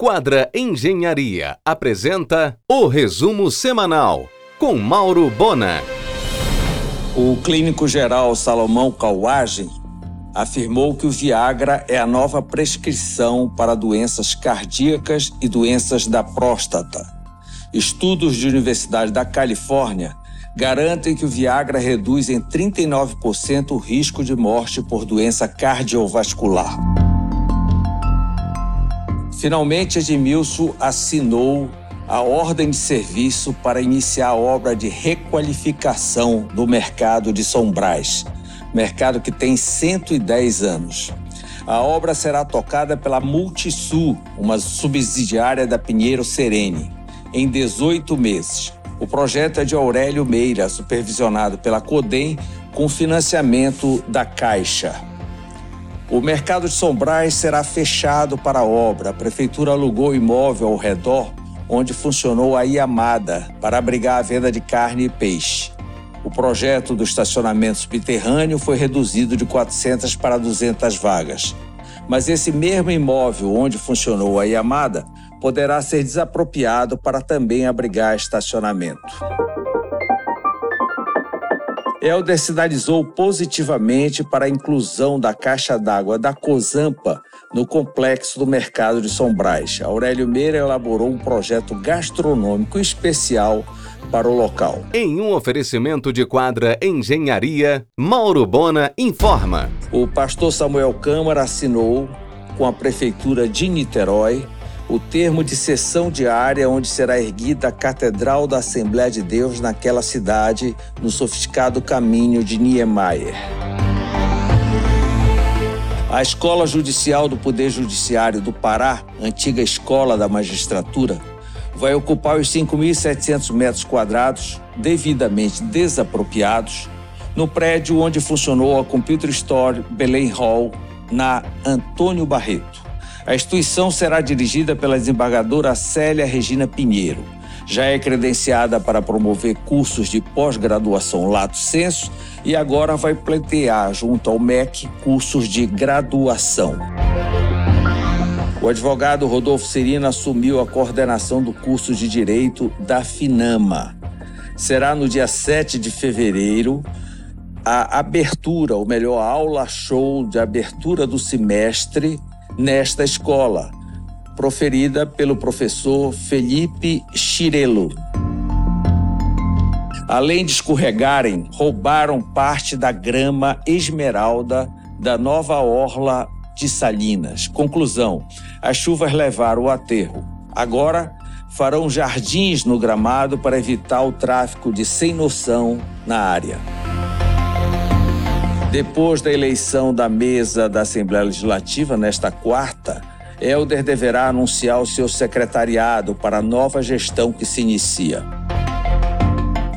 Quadra Engenharia apresenta o resumo semanal com Mauro Bona. O clínico geral Salomão Cauagem afirmou que o Viagra é a nova prescrição para doenças cardíacas e doenças da próstata. Estudos de Universidade da Califórnia garantem que o Viagra reduz em 39% o risco de morte por doença cardiovascular. Finalmente, Edmilson assinou a ordem de serviço para iniciar a obra de requalificação do mercado de Sombrais, mercado que tem 110 anos. A obra será tocada pela Multisul, uma subsidiária da Pinheiro Serene, em 18 meses. O projeto é de Aurélio Meira, supervisionado pela CODEM, com financiamento da Caixa. O mercado de Sombrais será fechado para obra. A prefeitura alugou imóvel ao redor, onde funcionou a Iamada, para abrigar a venda de carne e peixe. O projeto do estacionamento subterrâneo foi reduzido de 400 para 200 vagas. Mas esse mesmo imóvel onde funcionou a Iamada poderá ser desapropriado para também abrigar estacionamento. Helder sinalizou positivamente para a inclusão da caixa d'água da Cozampa no complexo do mercado de Sombrais. Aurélio Meira elaborou um projeto gastronômico especial para o local. Em um oferecimento de quadra Engenharia, Mauro Bona informa. O pastor Samuel Câmara assinou com a prefeitura de Niterói o termo de sessão diária onde será erguida a Catedral da Assembleia de Deus naquela cidade, no sofisticado caminho de Niemeyer. A Escola Judicial do Poder Judiciário do Pará, antiga escola da magistratura, vai ocupar os 5.700 metros quadrados, devidamente desapropriados, no prédio onde funcionou a Computer Store Belém Hall, na Antônio Barreto. A instituição será dirigida pela desembargadora Célia Regina Pinheiro. Já é credenciada para promover cursos de pós-graduação Lato Senso e agora vai pleitear, junto ao MEC, cursos de graduação. O advogado Rodolfo Serina assumiu a coordenação do curso de Direito da FINAMA. Será no dia 7 de fevereiro a abertura, ou melhor, a aula show de abertura do semestre nesta escola, proferida pelo professor Felipe Chirelo. Além de escorregarem, roubaram parte da grama esmeralda da nova orla de Salinas. Conclusão: as chuvas levaram o aterro. Agora farão jardins no gramado para evitar o tráfico de sem noção na área. Depois da eleição da mesa da Assembleia Legislativa, nesta quarta, Helder deverá anunciar o seu secretariado para a nova gestão que se inicia.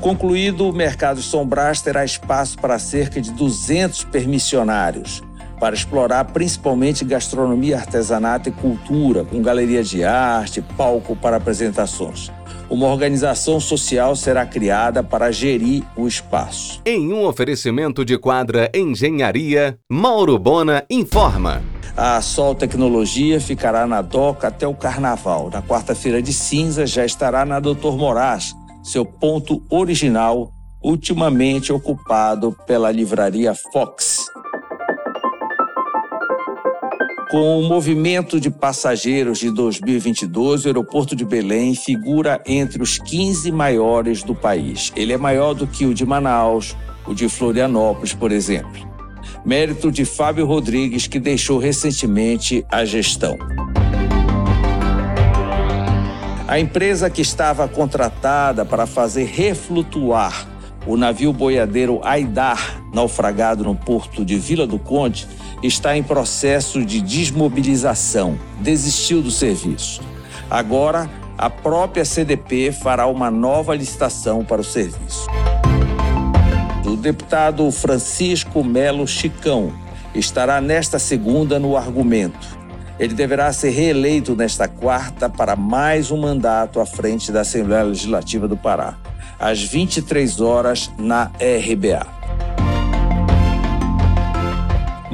Concluído, o mercado Sombras terá espaço para cerca de 200 permissionários, para explorar principalmente gastronomia, artesanato e cultura, com galeria de arte, palco para apresentações uma organização social será criada para gerir o espaço. Em um oferecimento de quadra Engenharia, Mauro Bona informa. A Sol Tecnologia ficará na DOCA até o Carnaval. Na quarta-feira de cinza já estará na Doutor Moraes, seu ponto original, ultimamente ocupado pela livraria Fox. Com o movimento de passageiros de 2022, o aeroporto de Belém figura entre os 15 maiores do país. Ele é maior do que o de Manaus, o de Florianópolis, por exemplo. Mérito de Fábio Rodrigues, que deixou recentemente a gestão. A empresa que estava contratada para fazer reflutuar o navio boiadeiro Aidar, naufragado no porto de Vila do Conde, está em processo de desmobilização, desistiu do serviço. Agora, a própria CDP fará uma nova licitação para o serviço. O deputado Francisco Melo Chicão estará nesta segunda no argumento. Ele deverá ser reeleito nesta quarta para mais um mandato à frente da Assembleia Legislativa do Pará, às 23 horas na RBA.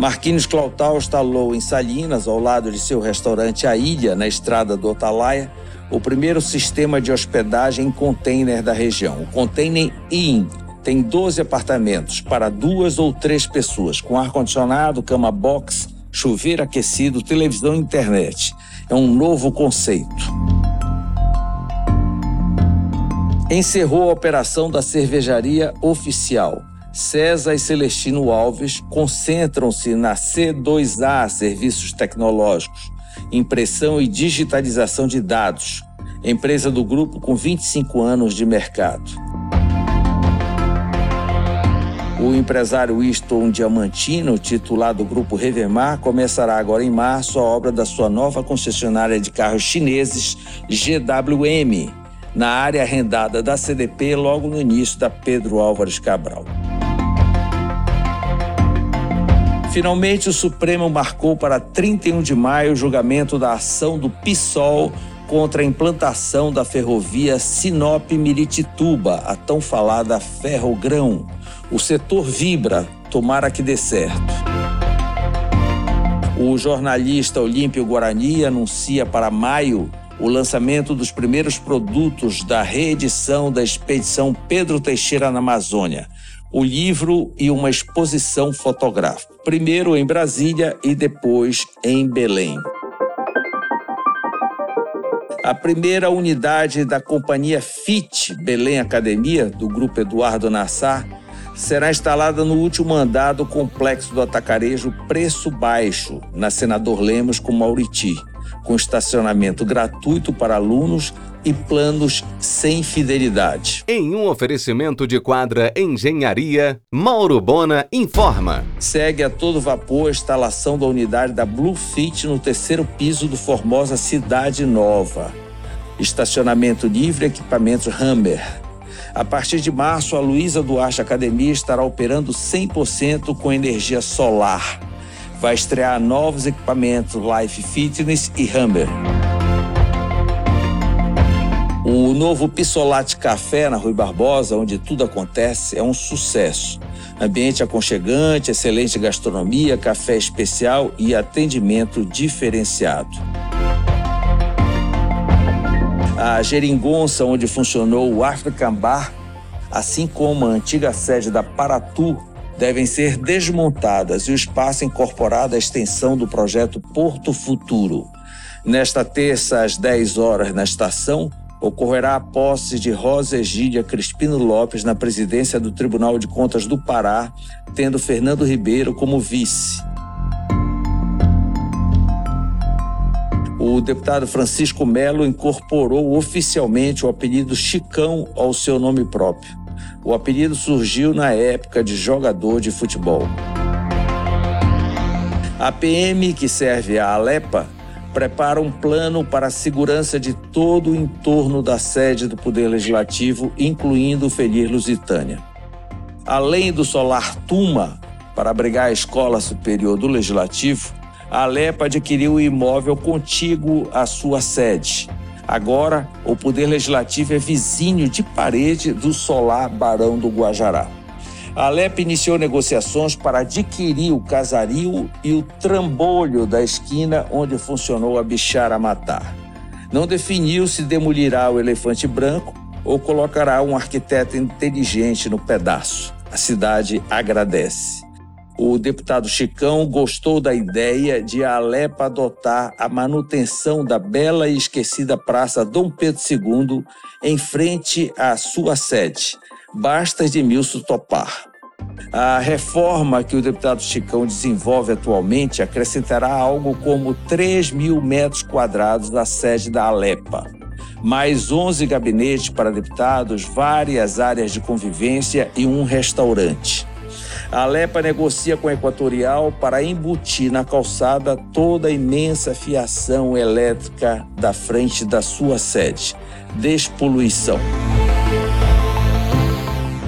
Marquinhos Clautal instalou em Salinas, ao lado de seu restaurante A Ilha, na estrada do Otalaia, o primeiro sistema de hospedagem em container da região, o Container Inn. Tem 12 apartamentos para duas ou três pessoas, com ar-condicionado, cama box, chuveiro aquecido, televisão e internet. É um novo conceito. Encerrou a operação da cervejaria oficial. César e Celestino Alves concentram-se na C2A Serviços Tecnológicos, impressão e digitalização de dados, empresa do grupo com 25 anos de mercado. O empresário Winston Diamantino, titular do grupo Revemar, começará agora em março a obra da sua nova concessionária de carros chineses GWM, na área arrendada da CDP logo no início da Pedro Álvares Cabral. Finalmente, o Supremo marcou para 31 de maio o julgamento da ação do PSOL contra a implantação da ferrovia Sinop-Miritituba, a tão falada Ferrogrão. O setor vibra, tomara que dê certo. O jornalista Olímpio Guarani anuncia para maio o lançamento dos primeiros produtos da reedição da expedição Pedro Teixeira na Amazônia o livro e uma exposição fotográfica. Primeiro em Brasília e depois em Belém. A primeira unidade da companhia FIT Belém Academia, do grupo Eduardo Nassar, será instalada no último andar do complexo do atacarejo Preço Baixo, na Senador Lemos com Mauriti, com estacionamento gratuito para alunos e planos sem fidelidade. Em um oferecimento de quadra Engenharia, Mauro Bona informa. Segue a todo vapor a instalação da unidade da Bluefit no terceiro piso do Formosa Cidade Nova. Estacionamento livre equipamentos Hammer. A partir de março, a Luísa Duarte Academia estará operando 100% com energia solar. Vai estrear novos equipamentos Life Fitness e Hammer. O novo Pissolate Café na Rui Barbosa, onde tudo acontece, é um sucesso. Ambiente aconchegante, excelente gastronomia, café especial e atendimento diferenciado. A Geringonça, onde funcionou o African Bar, assim como a antiga sede da Paratu, devem ser desmontadas e o espaço incorporado à extensão do projeto Porto Futuro. Nesta terça, às 10 horas, na estação, ocorrerá a posse de Rosa Egídia Crispino Lopes na presidência do Tribunal de Contas do Pará, tendo Fernando Ribeiro como vice. O deputado Francisco Melo incorporou oficialmente o apelido Chicão ao seu nome próprio. O apelido surgiu na época de jogador de futebol. A PM, que serve a Alepa, prepara um plano para a segurança de todo o entorno da sede do Poder Legislativo, incluindo Feliz Lusitânia. Além do solar Tuma, para abrigar a Escola Superior do Legislativo, a Alepa adquiriu o imóvel contíguo à sua sede. Agora, o Poder Legislativo é vizinho de parede do solar Barão do Guajará. A Alep iniciou negociações para adquirir o casario e o trambolho da esquina onde funcionou a Bichara Matar. Não definiu se demolirá o elefante branco ou colocará um arquiteto inteligente no pedaço. A cidade agradece. O deputado Chicão gostou da ideia de a Alep adotar a manutenção da bela e esquecida Praça Dom Pedro II em frente à sua sede basta Edmilson topar. A reforma que o deputado Chicão desenvolve atualmente acrescentará algo como 3 mil metros quadrados da sede da Alepa, mais 11 gabinetes para deputados, várias áreas de convivência e um restaurante. A Alepa negocia com a Equatorial para embutir na calçada toda a imensa fiação elétrica da frente da sua sede. Despoluição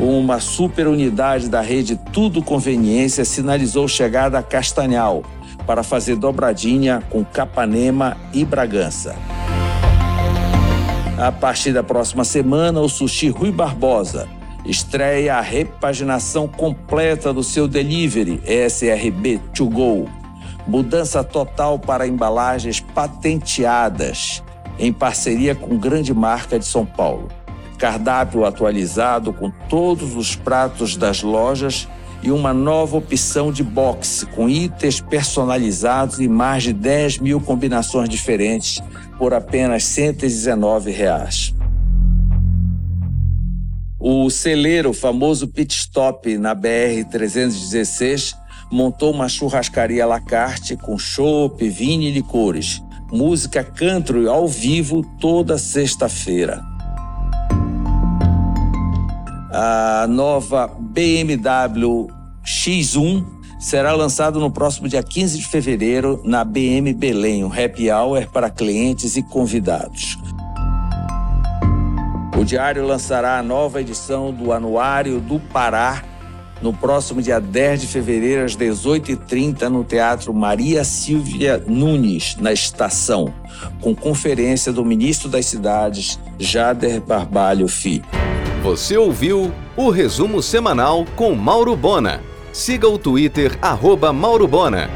uma superunidade da rede Tudo Conveniência sinalizou chegada a Castanhal para fazer dobradinha com Capanema e Bragança. A partir da próxima semana, o Sushi Rui Barbosa estreia a repaginação completa do seu delivery SRB To Go. Mudança total para embalagens patenteadas, em parceria com grande marca de São Paulo. Cardápio atualizado com todos os pratos das lojas e uma nova opção de box com itens personalizados e mais de 10 mil combinações diferentes por apenas 119 reais. O celeiro, famoso pit stop na BR-316, montou uma churrascaria à la carte com chopp, vinho e licores. Música country ao vivo toda sexta-feira. A nova BMW X1 será lançado no próximo dia 15 de fevereiro na BM Belém, um happy hour para clientes e convidados. O Diário lançará a nova edição do Anuário do Pará no próximo dia 10 de fevereiro, às 18h30, no Teatro Maria Silvia Nunes, na Estação, com conferência do ministro das Cidades, Jader Barbalho Filho. Você ouviu o resumo semanal com Mauro Bona. Siga o Twitter, arroba Mauro Bona.